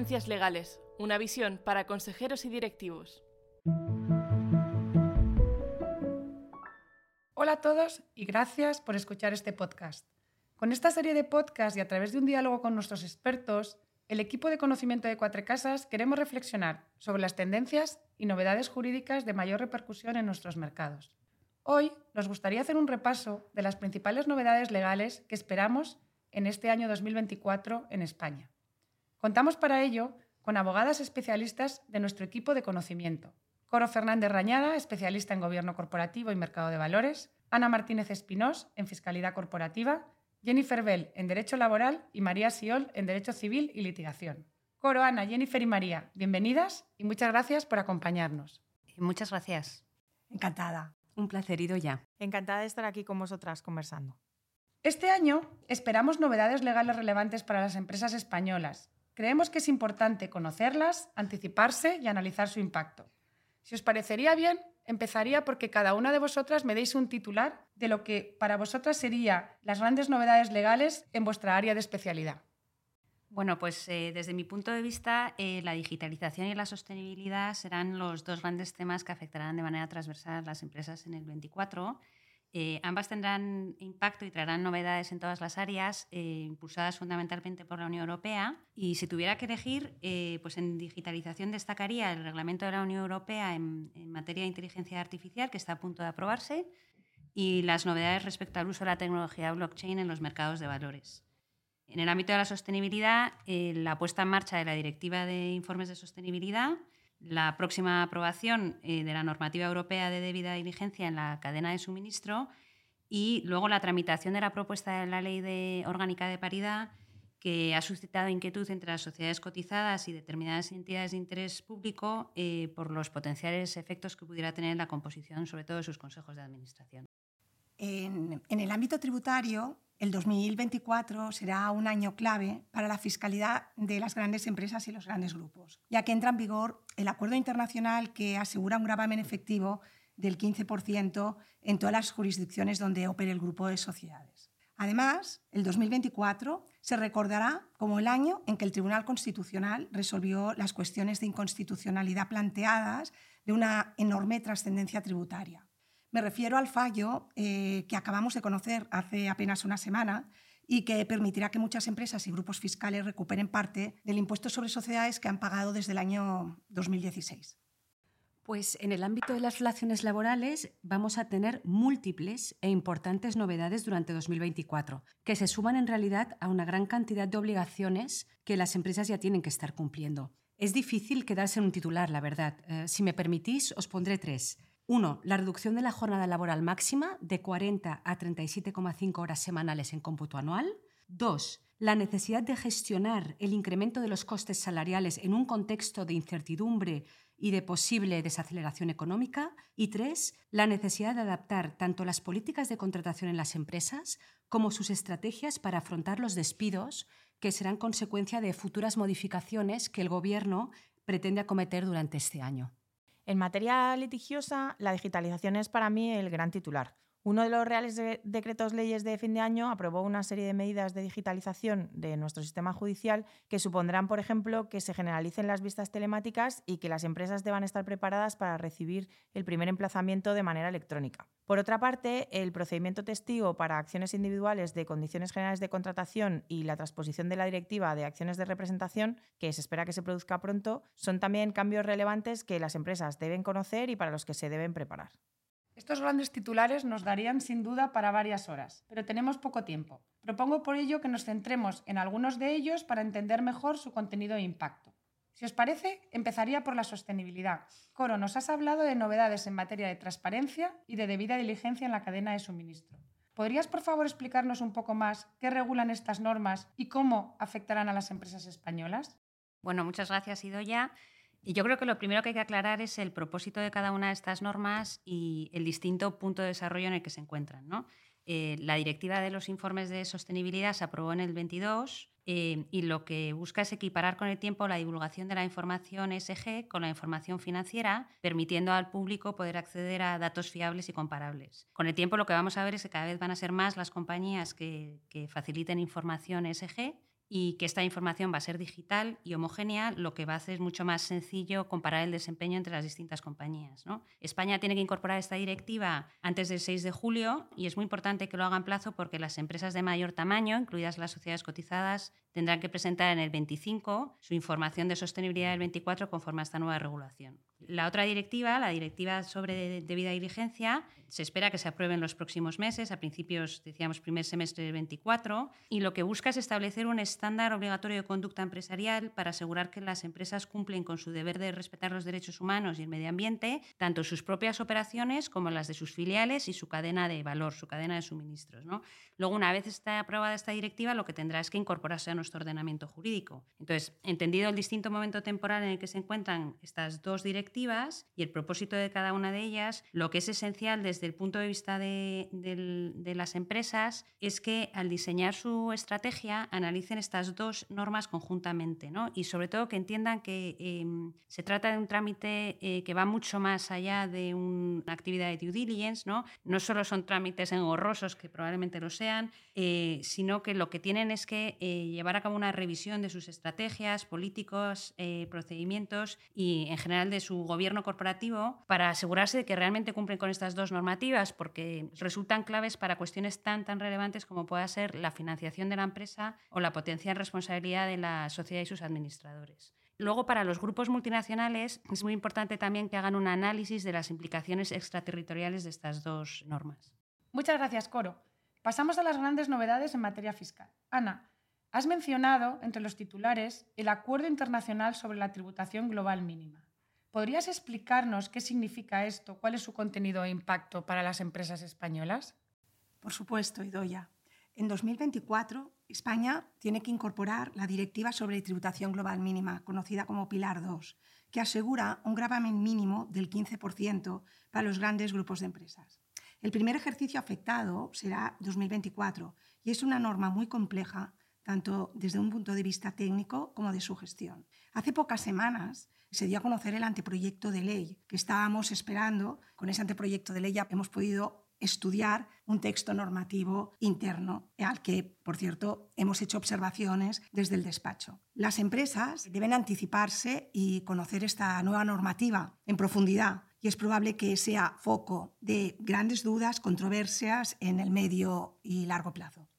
Tendencias Legales, una visión para consejeros y directivos. Hola a todos y gracias por escuchar este podcast. Con esta serie de podcasts y a través de un diálogo con nuestros expertos, el equipo de conocimiento de Cuatro Casas queremos reflexionar sobre las tendencias y novedades jurídicas de mayor repercusión en nuestros mercados. Hoy nos gustaría hacer un repaso de las principales novedades legales que esperamos en este año 2024 en España. Contamos para ello con abogadas especialistas de nuestro equipo de conocimiento. Coro Fernández Rañada, especialista en Gobierno Corporativo y Mercado de Valores, Ana Martínez Espinós, en Fiscalidad Corporativa, Jennifer Bell, en Derecho Laboral y María Siol, en Derecho Civil y Litigación. Coro, Ana, Jennifer y María, bienvenidas y muchas gracias por acompañarnos. Muchas gracias. Encantada. Un placer ido ya. Encantada de estar aquí con vosotras conversando. Este año esperamos novedades legales relevantes para las empresas españolas Creemos que es importante conocerlas, anticiparse y analizar su impacto. Si os parecería bien, empezaría porque cada una de vosotras me deis un titular de lo que para vosotras sería las grandes novedades legales en vuestra área de especialidad. Bueno, pues eh, desde mi punto de vista, eh, la digitalización y la sostenibilidad serán los dos grandes temas que afectarán de manera transversal a las empresas en el 24 eh, ambas tendrán impacto y traerán novedades en todas las áreas, eh, impulsadas fundamentalmente por la Unión Europea. Y si tuviera que elegir, eh, pues en digitalización destacaría el reglamento de la Unión Europea en, en, materia de inteligencia artificial, que está a punto de aprobarse, y las novedades respecto al uso de la tecnología blockchain en los mercados de valores. En el ámbito de la sostenibilidad, la puesta en marcha de la Directiva de Informes de Sostenibilidad la próxima aprobación eh, de la normativa europea de debida diligencia en la cadena de suministro y luego la tramitación de la propuesta de la ley de orgánica de paridad que ha suscitado inquietud entre las sociedades cotizadas y determinadas entidades de interés público eh, por los potenciales efectos que pudiera tener la composición, sobre todo de sus consejos de administración. En, en el ámbito tributario, el 2024 será un año clave para la fiscalidad de las grandes empresas y los grandes grupos, ya que entra en vigor el acuerdo internacional que asegura un gravamen efectivo del 15% en todas las jurisdicciones donde opere el grupo de sociedades. Además, el 2024 se recordará como el año en que el Tribunal Constitucional resolvió las cuestiones de inconstitucionalidad planteadas de una enorme trascendencia tributaria. Me refiero al fallo eh, que acabamos de conocer hace apenas una semana y que permitirá que muchas empresas y grupos fiscales recuperen parte del impuesto sobre sociedades que han pagado desde el año 2016. Pues en el ámbito de las relaciones laborales vamos a tener múltiples e importantes novedades durante 2024, que se suman en realidad a una gran cantidad de obligaciones que las empresas ya tienen que estar cumpliendo. Es difícil quedarse en un titular, la verdad. Eh, si me permitís, os pondré tres. Uno, la reducción de la jornada laboral máxima de 40 a 37,5 horas semanales en cómputo anual. Dos, la necesidad de gestionar el incremento de los costes salariales en un contexto de incertidumbre y de posible desaceleración económica. Y tres, la necesidad de adaptar tanto las políticas de contratación en las empresas como sus estrategias para afrontar los despidos que serán consecuencia de futuras modificaciones que el Gobierno pretende acometer durante este año. En materia litigiosa, la digitalización es para mí el gran titular. Uno de los reales decretos leyes de fin de año aprobó una serie de medidas de digitalización de nuestro sistema judicial que supondrán, por ejemplo, que se generalicen las vistas telemáticas y que las empresas deban estar preparadas para recibir el primer emplazamiento de manera electrónica. Por otra parte, el procedimiento testigo para acciones individuales de condiciones generales de contratación y la transposición de la directiva de acciones de representación, que se espera que se produzca pronto, son también cambios relevantes que las empresas deben conocer y para los que se deben preparar. Estos grandes titulares nos darían sin duda para varias horas, pero tenemos poco tiempo. Propongo por ello que nos centremos en algunos de ellos para entender mejor su contenido e impacto. Si os parece, empezaría por la sostenibilidad. Coro, nos has hablado de novedades en materia de transparencia y de debida diligencia en la cadena de suministro. ¿Podrías, por favor, explicarnos un poco más qué regulan estas normas y cómo afectarán a las empresas españolas? Bueno, muchas gracias, Idoya. Y yo creo que lo primero que hay que aclarar es el propósito de cada una de estas normas y el distinto punto de desarrollo en el que se encuentran. Eh, la directiva de los informes de sostenibilidad se aprobó en el 22 eh, y lo que busca es equiparar con el tiempo la divulgación de la información SG con la información financiera, permitiendo al público poder acceder a datos fiables y comparables. Con el tiempo lo que vamos a ver es que cada vez van a ser más las compañías que, que faciliten información SG y que esta información va a ser digital y homogénea, lo que va a hacer mucho más sencillo comparar el desempeño entre las distintas compañías. España tiene que incorporar esta directiva antes del 6 de julio y es muy importante que lo haga en plazo porque las empresas de mayor tamaño, incluidas las sociedades cotizadas, tendrán que presentar en el 25 su información de sostenibilidad del 24 conforme a esta nueva regulación. La otra directiva, la directiva sobre debida diligencia, se espera que se apruebe en los próximos meses, a principios, decíamos, primer semestre del 24, y lo que busca es establecer un estándar obligatorio de conducta empresarial para asegurar que las empresas cumplen con su deber de respetar los derechos humanos y el medio ambiente, tanto sus propias operaciones como las de sus filiales y su cadena de valor, su cadena de suministros. ¿no? Luego, una vez está aprobada esta directiva, lo que tendrá es que incorporarse a nuestro ordenamiento jurídico. Entonces, entendido el distinto momento temporal en el que se encuentran estas dos directivas y el propósito de cada una de ellas, lo que es esencial desde el punto de vista de, las empresas es que al diseñar su estrategia analicen estas dos normas conjuntamente ¿no? y sobre todo que entiendan que em, se trata de un trámite eh, que va mucho más allá de una actividad de due diligence, no, no solo son trámites engorrosos, que probablemente lo sean, eh, sino que lo que tienen es que eh, llevar a cabo una revisión de sus estrategias, políticos, procedimientos y en general de su gobierno corporativo para asegurarse de que realmente cumplen con estas dos normativas, porque resultan claves para cuestiones tan, tan relevantes como pueda ser la financiación de la empresa o la potencial responsabilidad de la sociedad y sus administradores. Luego, para los grupos multinacionales, es muy importante también que hagan un análisis de las implicaciones extraterritoriales de estas dos normas. Muchas gracias, Coro. Pasamos a las grandes novedades en materia fiscal. Ana, has mencionado entre los titulares el Acuerdo Internacional sobre la Tributación Global Mínima. ¿Podrías explicarnos qué significa esto, cuál es su contenido e impacto para las empresas españolas? Por supuesto, Idoya. En 2024, España tiene que incorporar la Directiva sobre Tributación Global Mínima, conocida como Pilar 2, que asegura un gravamen mínimo del 15% para los grandes grupos de empresas. El primer ejercicio afectado será 2024 y es una norma muy compleja, tanto desde un punto de vista técnico como de su gestión. Hace pocas semanas se dio a conocer el anteproyecto de ley que estábamos esperando. Con ese anteproyecto de ley ya hemos podido estudiar un texto normativo interno, al que, por cierto, hemos hecho observaciones desde el despacho. Las empresas deben anticiparse y conocer esta nueva normativa en profundidad y es probable que sea foco de grandes dudas, controversias en el medio y largo plazo.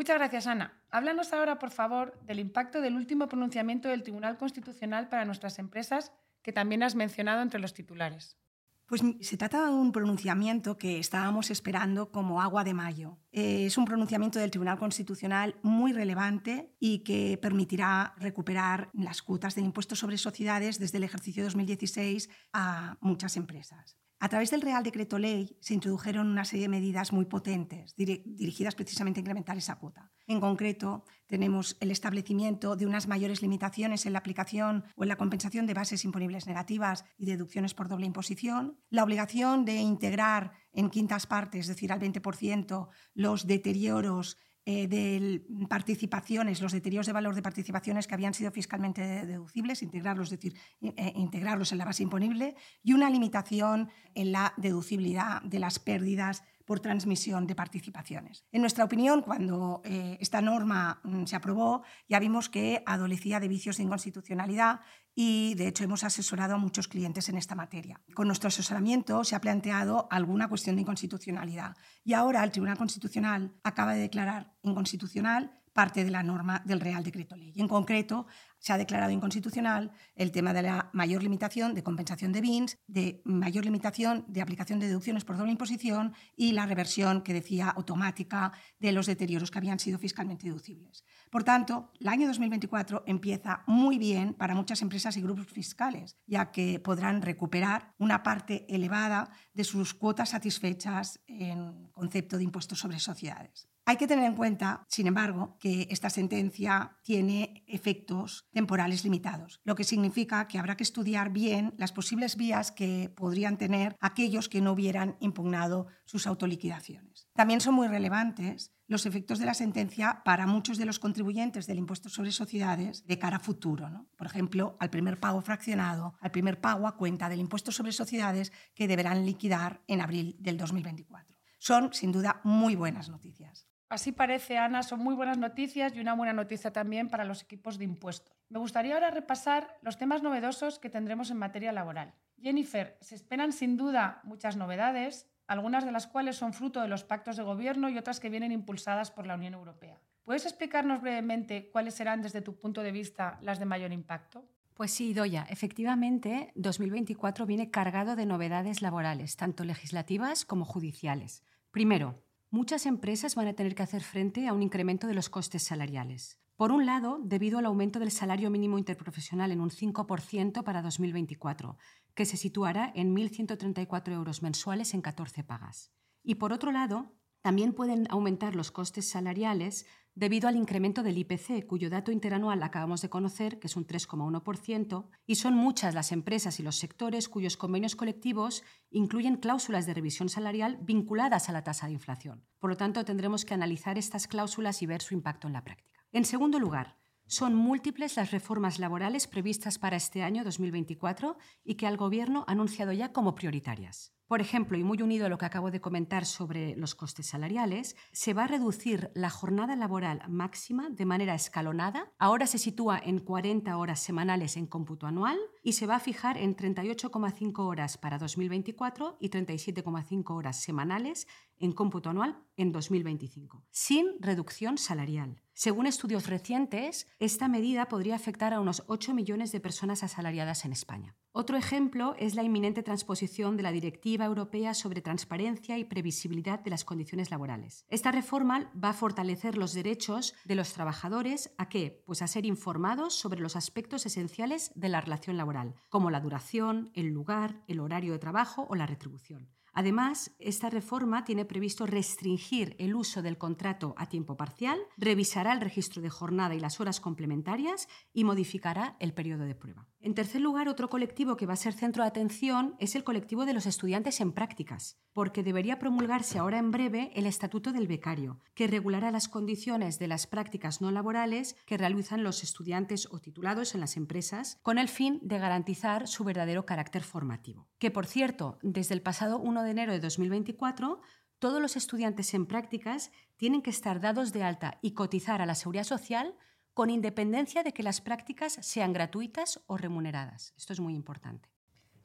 Muchas gracias, Ana. Háblanos ahora, por favor, del impacto del último pronunciamiento del Tribunal Constitucional para nuestras empresas, que también has mencionado entre los titulares. Pues se trata de un pronunciamiento que estábamos esperando como agua de mayo. Eh, es un pronunciamiento del Tribunal Constitucional muy relevante y que permitirá recuperar las cuotas del impuesto sobre sociedades desde el ejercicio 2016 a muchas empresas. A través del Real Decreto Ley se introdujeron una serie de medidas muy potentes dirigidas precisamente a incrementar esa cuota. En concreto, tenemos el establecimiento de unas mayores limitaciones en la aplicación o en la compensación de bases imponibles negativas y deducciones por doble imposición, la obligación de integrar en quintas partes, es decir, al 20%, los deterioros eh, de participaciones, los deterioros de valor de participaciones que habían sido fiscalmente deducibles, integrarlos, decir, eh, integrarlos en la base imponible, y una limitación en la deducibilidad de las pérdidas por transmisión de participaciones. En nuestra opinión, cuando eh, esta norma mm, se aprobó, ya vimos que adolecía de vicios de inconstitucionalidad y, de hecho, hemos asesorado a muchos clientes en esta materia. Con nuestro asesoramiento se ha planteado alguna cuestión de inconstitucionalidad y ahora el Tribunal Constitucional acaba de declarar inconstitucional parte de la norma del Real Decreto Ley. En concreto, se ha declarado inconstitucional el tema de la mayor limitación de compensación de BINs, de mayor limitación de aplicación de deducciones por doble imposición y la reversión que decía automática de los deterioros que habían sido fiscalmente deducibles. Por tanto, el año 2024 empieza muy bien para muchas empresas y grupos fiscales, ya que podrán recuperar una parte elevada de sus cuotas satisfechas en concepto de impuestos sobre sociedades. Hay que tener en cuenta, sin embargo, que esta sentencia tiene efectos temporales limitados, lo que significa que habrá que estudiar bien las posibles vías que podrían tener aquellos que no hubieran impugnado sus autoliquidaciones. También son muy relevantes los efectos de la sentencia para muchos de los contribuyentes del impuesto sobre sociedades de cara a futuro. Por ejemplo, al primer pago fraccionado, al primer pago a cuenta del impuesto sobre sociedades que deberán liquidar en abril del 2024. Son, sin duda, muy buenas noticias. Así parece, Ana, son muy buenas noticias y una buena noticia también para los equipos de impuestos. Me gustaría ahora repasar los temas novedosos que tendremos en materia laboral. Jennifer, se esperan sin duda muchas novedades, algunas de las cuales son fruto de los pactos de gobierno y otras que vienen impulsadas por la Unión Europea. ¿Puedes explicarnos brevemente cuáles serán desde tu punto de vista las de mayor impacto? Pues sí, Doya, efectivamente, 2024 viene cargado de novedades laborales, tanto legislativas como judiciales. Primero, muchas empresas van a tener que hacer frente a un incremento de los costes salariales. Por un lado, debido al aumento del salario mínimo interprofesional en un 5% para 2024, que se situará en 1.134 euros mensuales en 14 pagas. Y por otro lado, también pueden aumentar los costes salariales debido al incremento del IPC, cuyo dato interanual acabamos de conocer, que es un 3,1%, y son muchas las empresas y los sectores cuyos convenios colectivos incluyen cláusulas de revisión salarial vinculadas a la tasa de inflación. Por lo tanto, tendremos que analizar estas cláusulas y ver su impacto en la práctica. En segundo lugar, son múltiples las reformas laborales previstas para este año 2024 y que el Gobierno ha anunciado ya como prioritarias. Por ejemplo, y muy unido a lo que acabo de comentar sobre los costes salariales, se va a reducir la jornada laboral máxima de manera escalonada. Ahora se sitúa en 40 horas semanales en cómputo anual y se va a fijar en 38,5 horas para 2024 y 37,5 horas semanales en cómputo anual en 2025, sin reducción salarial. Según estudios recientes, esta medida podría afectar a unos 8 millones de personas asalariadas en España. Otro ejemplo es la inminente transposición de la Directiva Europea sobre Transparencia y Previsibilidad de las Condiciones Laborales. Esta reforma va a fortalecer los derechos de los trabajadores a qué? Pues a ser informados sobre los aspectos esenciales de la relación laboral, como la duración, el lugar, el horario de trabajo o la retribución. Además, esta reforma tiene previsto restringir el uso del contrato a tiempo parcial, revisará el registro de jornada y las horas complementarias y modificará el periodo de prueba. En tercer lugar, otro colectivo que va a ser centro de atención es el colectivo de los estudiantes en prácticas, porque debería promulgarse ahora en breve el Estatuto del Becario, que regulará las condiciones de las prácticas no laborales que realizan los estudiantes o titulados en las empresas, con el fin de garantizar su verdadero carácter formativo. Que, por cierto, desde el pasado 1 de enero de 2024, todos los estudiantes en prácticas tienen que estar dados de alta y cotizar a la seguridad social con independencia de que las prácticas sean gratuitas o remuneradas. Esto es muy importante.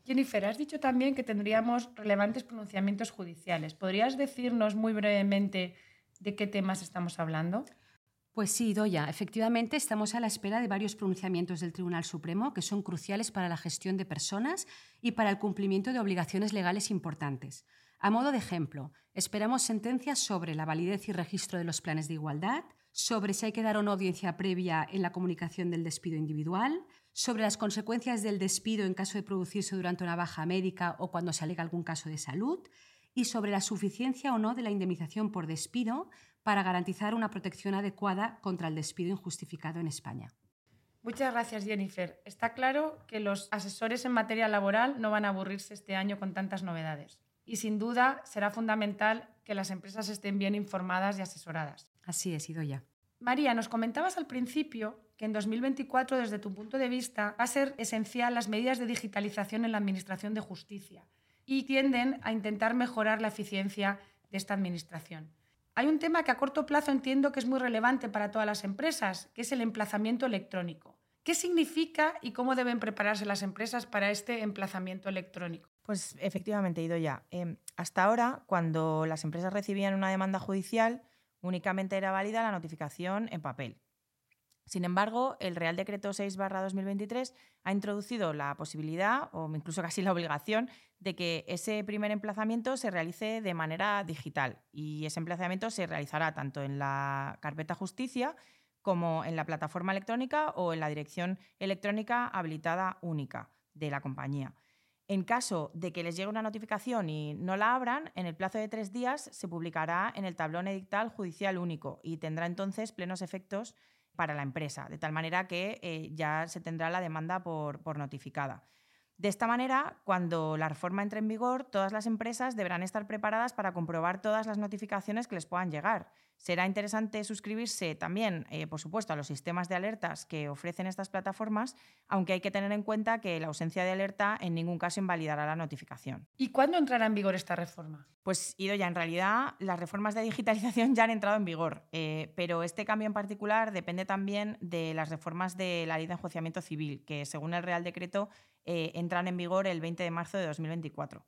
Jennifer, has dicho también que tendríamos relevantes pronunciamientos judiciales. ¿Podrías decirnos muy brevemente de qué temas estamos hablando? Pues sí, Doya, efectivamente estamos a la espera de varios pronunciamientos del Tribunal Supremo que son cruciales para la gestión de personas y para el cumplimiento de obligaciones legales importantes. A modo de ejemplo, esperamos sentencias sobre la validez y registro de los planes de igualdad, sobre si hay que dar o no audiencia previa en la comunicación del despido individual, sobre las consecuencias del despido en caso de producirse durante una baja médica o cuando se alega algún caso de salud, y sobre la suficiencia o no de la indemnización por despido para garantizar una protección adecuada contra el despido injustificado en España. Muchas gracias, Jennifer. Está claro que los asesores en materia laboral no van a aburrirse este año con tantas novedades. Y sin duda será fundamental que las empresas estén bien informadas y asesoradas. Así es, ya. María, nos comentabas al principio que en 2024, desde tu punto de vista, va a ser esencial las medidas de digitalización en la Administración de Justicia y tienden a intentar mejorar la eficiencia de esta Administración. Hay un tema que a corto plazo entiendo que es muy relevante para todas las empresas, que es el emplazamiento electrónico. ¿Qué significa y cómo deben prepararse las empresas para este emplazamiento electrónico? Pues efectivamente, Ido ya. Em, hasta ahora, cuando las empresas recibían una demanda judicial, únicamente era válida la notificación en papel. Sin embargo, el Real Decreto 6-2023 ha introducido la posibilidad, o incluso casi la obligación, de que ese primer emplazamiento se realice de manera digital. Y ese emplazamiento se realizará tanto en la carpeta justicia como en la plataforma electrónica o en la dirección electrónica habilitada única de la compañía. En caso de que les llegue una notificación y no la abran, en el plazo de tres días se publicará en el tablón edictal judicial único y tendrá entonces plenos efectos para la empresa, de tal manera que eh, ya se tendrá la demanda por, por notificada. De esta manera, cuando la reforma entre en vigor, todas las empresas deberán estar preparadas para comprobar todas las notificaciones que les puedan llegar. Será interesante suscribirse también, eh, por supuesto, a los sistemas de alertas que ofrecen estas plataformas, aunque hay que tener en cuenta que la ausencia de alerta en ningún caso invalidará la notificación. ¿Y cuándo entrará en vigor esta reforma? Pues, Idoya, en realidad las reformas de digitalización ya han entrado en vigor, eh, pero este cambio en particular depende también de las reformas de la Ley de Enjuiciamiento Civil, que según el Real Decreto eh, entran en vigor el 20 de marzo de 2024.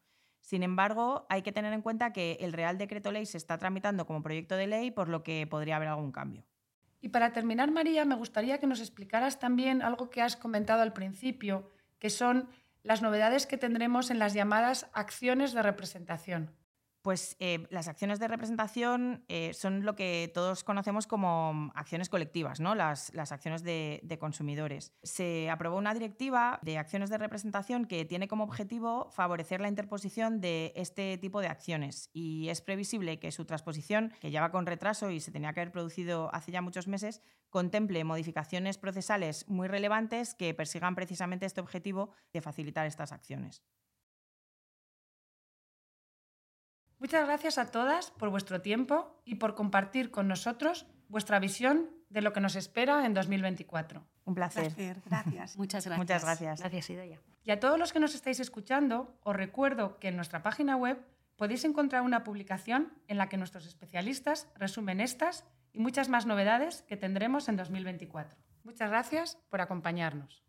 Sin embargo, hay que tener en cuenta que el Real Decreto Ley se está tramitando como proyecto de ley, por lo que podría haber algún cambio. Y para terminar, María, me gustaría que nos explicaras también algo que has comentado al principio, que son las novedades que tendremos en las llamadas acciones de representación. Pues eh, las acciones de representación eh, son lo que todos conocemos como acciones colectivas, ¿no? las, acciones de, consumidores. Se aprobó una directiva de acciones de representación que tiene como objetivo favorecer la interposición de este tipo de acciones y es previsible que su transposición, que ya va con retraso y se tenía que haber producido hace ya muchos meses, contemple modificaciones procesales muy relevantes que persigan precisamente este objetivo de facilitar estas acciones. Muchas gracias a todas por vuestro tiempo y por compartir con nosotros vuestra visión de lo que nos espera en 2024. Un placer. Gracias. Muchas gracias. Muchas gracias. Gracias, Idoya. Y a todos los que nos estáis escuchando, os recuerdo que en nuestra página web podéis encontrar una publicación en la que nuestros especialistas resumen estas y muchas más novedades que tendremos en 2024. Muchas gracias por acompañarnos.